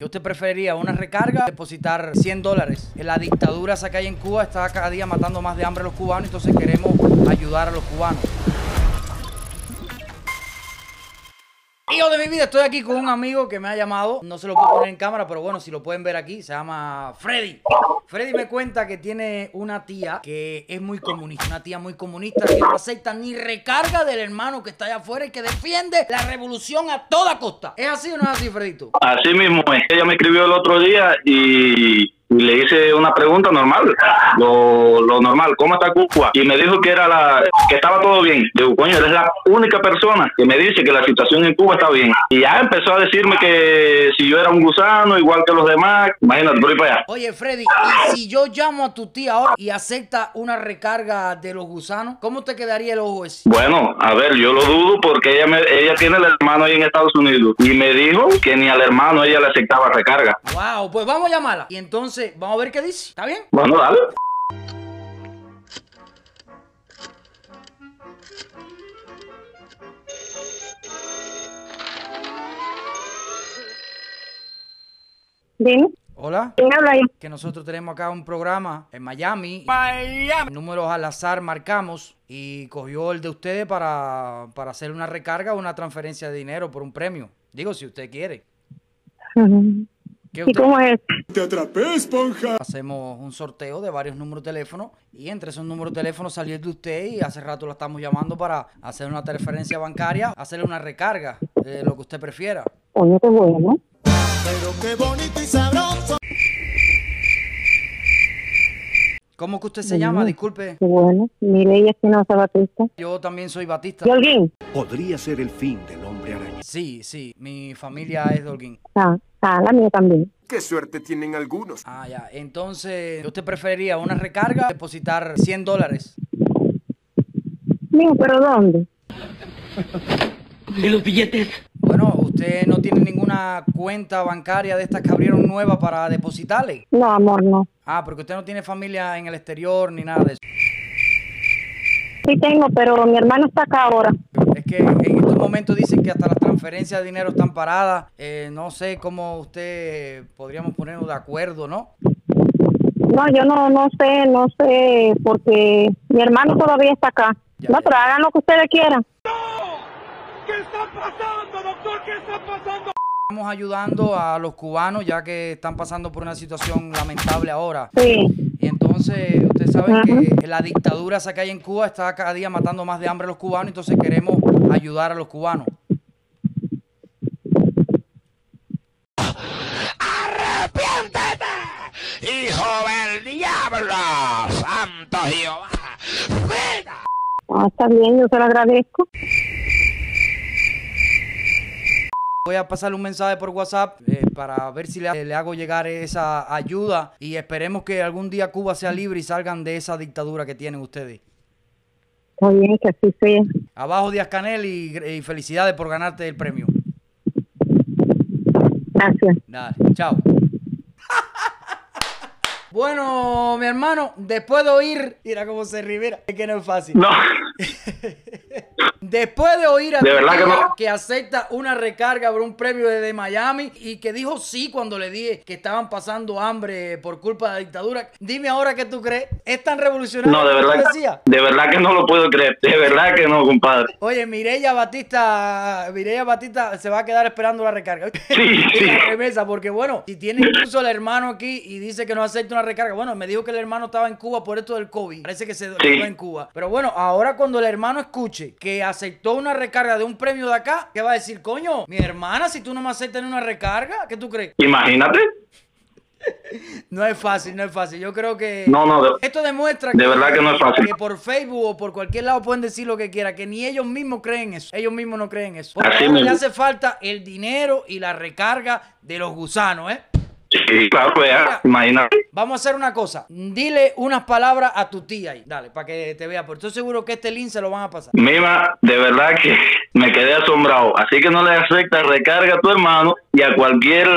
¿Qué usted preferiría? ¿Una recarga? ¿Depositar 100 dólares? La dictadura esa que hay en Cuba está cada día matando más de hambre a los cubanos, entonces queremos ayudar a los cubanos. Hijo de mi vida, estoy aquí con un amigo que me ha llamado. No se lo puedo poner en cámara, pero bueno, si lo pueden ver aquí, se llama Freddy. Freddy me cuenta que tiene una tía que es muy comunista, una tía muy comunista que no acepta ni recarga del hermano que está allá afuera y que defiende la revolución a toda costa. ¿Es así o no es así, Fredito? Así mismo. Ella me escribió el otro día y y le hice una pregunta normal, lo, lo, normal, ¿cómo está Cuba? Y me dijo que era la que estaba todo bien. Digo, coño, eres la única persona que me dice que la situación en Cuba está bien. Y ya empezó a decirme que si yo era un gusano, igual que los demás, imagínate, por ahí para allá. Oye, Freddy, ¿y si yo llamo a tu tía ahora y acepta una recarga de los gusanos, cómo te quedaría el ojo ese? Bueno, a ver, yo lo dudo porque ella me, ella tiene el hermano ahí en Estados Unidos y me dijo que ni al hermano ella le aceptaba recarga. Wow, pues vamos a llamarla. Y entonces vamos a ver qué dice. ¿Está bien? Bueno, dale. Dime. Hola. ¿Quién habla ahí? Que nosotros tenemos acá un programa en Miami. Miami. Números al azar marcamos y cogió el de ustedes para, para hacer una recarga o una transferencia de dinero por un premio. Digo, si usted quiere. ¿Y usted? cómo es? Te atrapé, esponja. Hacemos un sorteo de varios números de teléfono y entre esos números de teléfono salió el de usted y hace rato lo estamos llamando para hacer una transferencia bancaria, hacerle una recarga, eh, lo que usted prefiera. Oye, qué bueno. Pero qué bonito y sabroso. ¿Cómo que usted se llama? Disculpe. Qué bueno. Mireya Espinosa Batista. Yo también soy Batista. ¿Y Holguín? Podría ser el fin del hombre araña. Sí, sí. Mi familia es de Holguín. Ah, ah, la mía también. Qué suerte tienen algunos. Ah, ya. Entonces, ¿usted preferiría una recarga o depositar 100 dólares? Mío, ¿pero dónde? ¿Y los billetes? ¿Usted no tiene ninguna cuenta bancaria de estas que abrieron nueva para depositarle? No, amor, no. Ah, porque usted no tiene familia en el exterior ni nada de eso. Sí tengo, pero mi hermano está acá ahora. Es que en estos momentos dicen que hasta las transferencias de dinero están paradas. Eh, no sé cómo usted podríamos ponernos de acuerdo, ¿no? No, yo no, no sé, no sé, porque mi hermano todavía está acá. Ya, no, ya. pero hagan lo que ustedes quieran. ¿Qué está pasando, doctor? ¿Qué está pasando? Estamos ayudando a los cubanos ya que están pasando por una situación lamentable ahora. Sí. Y entonces, ustedes saben Ajá. que la dictadura esa que hay en Cuba está cada día matando más de hambre a los cubanos, entonces queremos ayudar a los cubanos. ¡Hijo del diablo! ¡Santo Jehová! ¡Venga! Ah, está bien, yo se lo agradezco. Voy a pasarle un mensaje por WhatsApp eh, para ver si le, le hago llegar esa ayuda y esperemos que algún día Cuba sea libre y salgan de esa dictadura que tienen ustedes. Está bien, que así sea. Abajo Díaz Canel y, y felicidades por ganarte el premio. Gracias. Dale, chao. Bueno, mi hermano, después de oír, mira cómo se rivera, es que no es fácil. No, Después de oír a De verdad que no. que acepta una recarga por un premio desde Miami y que dijo sí cuando le dije que estaban pasando hambre por culpa de la dictadura, dime ahora qué tú crees. ¿Es tan revolucionario no, de verdad, decías? de verdad que no lo puedo creer. De verdad que no, compadre. Oye, Mireya Batista, Mireya Batista se va a quedar esperando la recarga. Sí, sí. la remesa, porque bueno, si tiene incluso el hermano aquí y dice que no acepta una recarga, bueno, me dijo que el hermano estaba en Cuba por esto del COVID. Parece que se quedó en Cuba. Pero bueno, ahora cuando el hermano escuche que aceptó una recarga de un premio de acá, ¿qué va a decir? Coño, mi hermana, si tú no me aceptas ni una recarga, ¿qué tú crees? Imagínate. No es fácil, no es fácil. Yo creo que No, no, de- esto demuestra de verdad que no es fácil. que por Facebook o por cualquier lado pueden decir lo que quieran, que ni ellos mismos creen eso. Ellos mismos no creen eso. Porque le hace falta el dinero y la recarga de los gusanos, ¿eh? Sí, claro, pues imagínate. Vamos a hacer una cosa. Dile unas palabras a tu tía ahí. Dale, para que te vea. Porque estoy seguro que este link se lo van a pasar. Mima, de verdad que me quedé asombrado. Así que no le acepta recarga a tu hermano y a cualquier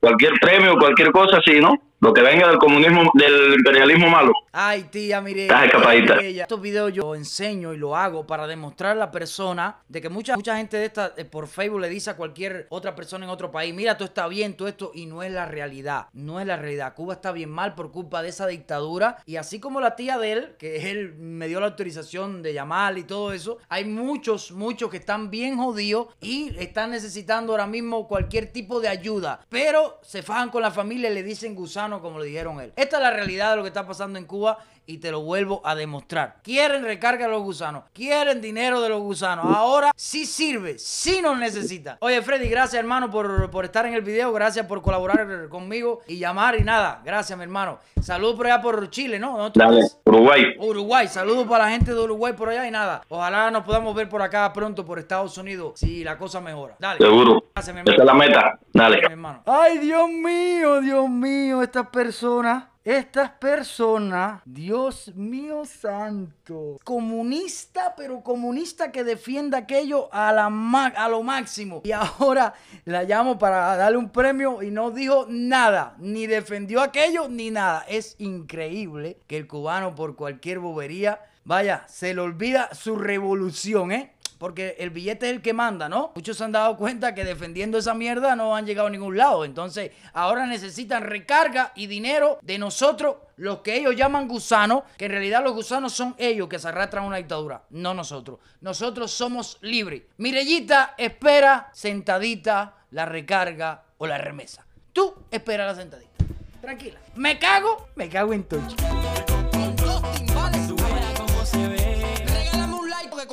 cualquier premio, cualquier cosa así, ¿no? Lo que venga del comunismo, del imperialismo malo. Ay, tía, mire. Estás escapadita. Estos videos yo enseño y lo hago para demostrar a la persona de que mucha, mucha gente de esta eh, por Facebook le dice a cualquier otra persona en otro país, mira, todo está bien, todo esto, y no es la realidad. No es la realidad. Cuba está bien mal por culpa de esa dictadura. Y así como la tía de él, que él me dio la autorización de llamar y todo eso, hay muchos, muchos que están bien jodidos y están necesitando ahora mismo cualquier tipo de ayuda. Pero se fajan con la familia y le dicen gusano como le dijeron él. Esta es la realidad de lo que está pasando en Cuba y te lo vuelvo a demostrar. Quieren recarga de los gusanos, quieren dinero de los gusanos. Ahora sí sirve, sí nos necesita. Oye, Freddy, gracias hermano por, por estar en el video, gracias por colaborar conmigo y llamar y nada. Gracias, mi hermano. Saludos por allá por Chile, ¿no? ¿Dónde tú Dale? Uruguay. Uruguay, saludos para la gente de Uruguay por allá y nada. Ojalá nos podamos ver por acá pronto por Estados Unidos si la cosa mejora. Dale. Seguro. Gracias, mi Esa hermano. es la meta. Dale. hermano. Ay, Dios mío, Dios mío, estas personas. Estas personas, Dios mío santo, comunista, pero comunista que defiende aquello a, la a lo máximo. Y ahora la llamo para darle un premio y no dijo nada, ni defendió aquello, ni nada. Es increíble que el cubano por cualquier bobería, vaya, se le olvida su revolución, ¿eh? Porque el billete es el que manda, ¿no? Muchos se han dado cuenta que defendiendo esa mierda no han llegado a ningún lado. Entonces, ahora necesitan recarga y dinero de nosotros, los que ellos llaman gusanos, que en realidad los gusanos son ellos que se arrastran a una dictadura, no nosotros. Nosotros somos libres. Mirellita espera sentadita la recarga o la remesa. Tú espera la sentadita. Tranquila. Me cago, me cago en Tochi. Con dos timbales, cómo se ve.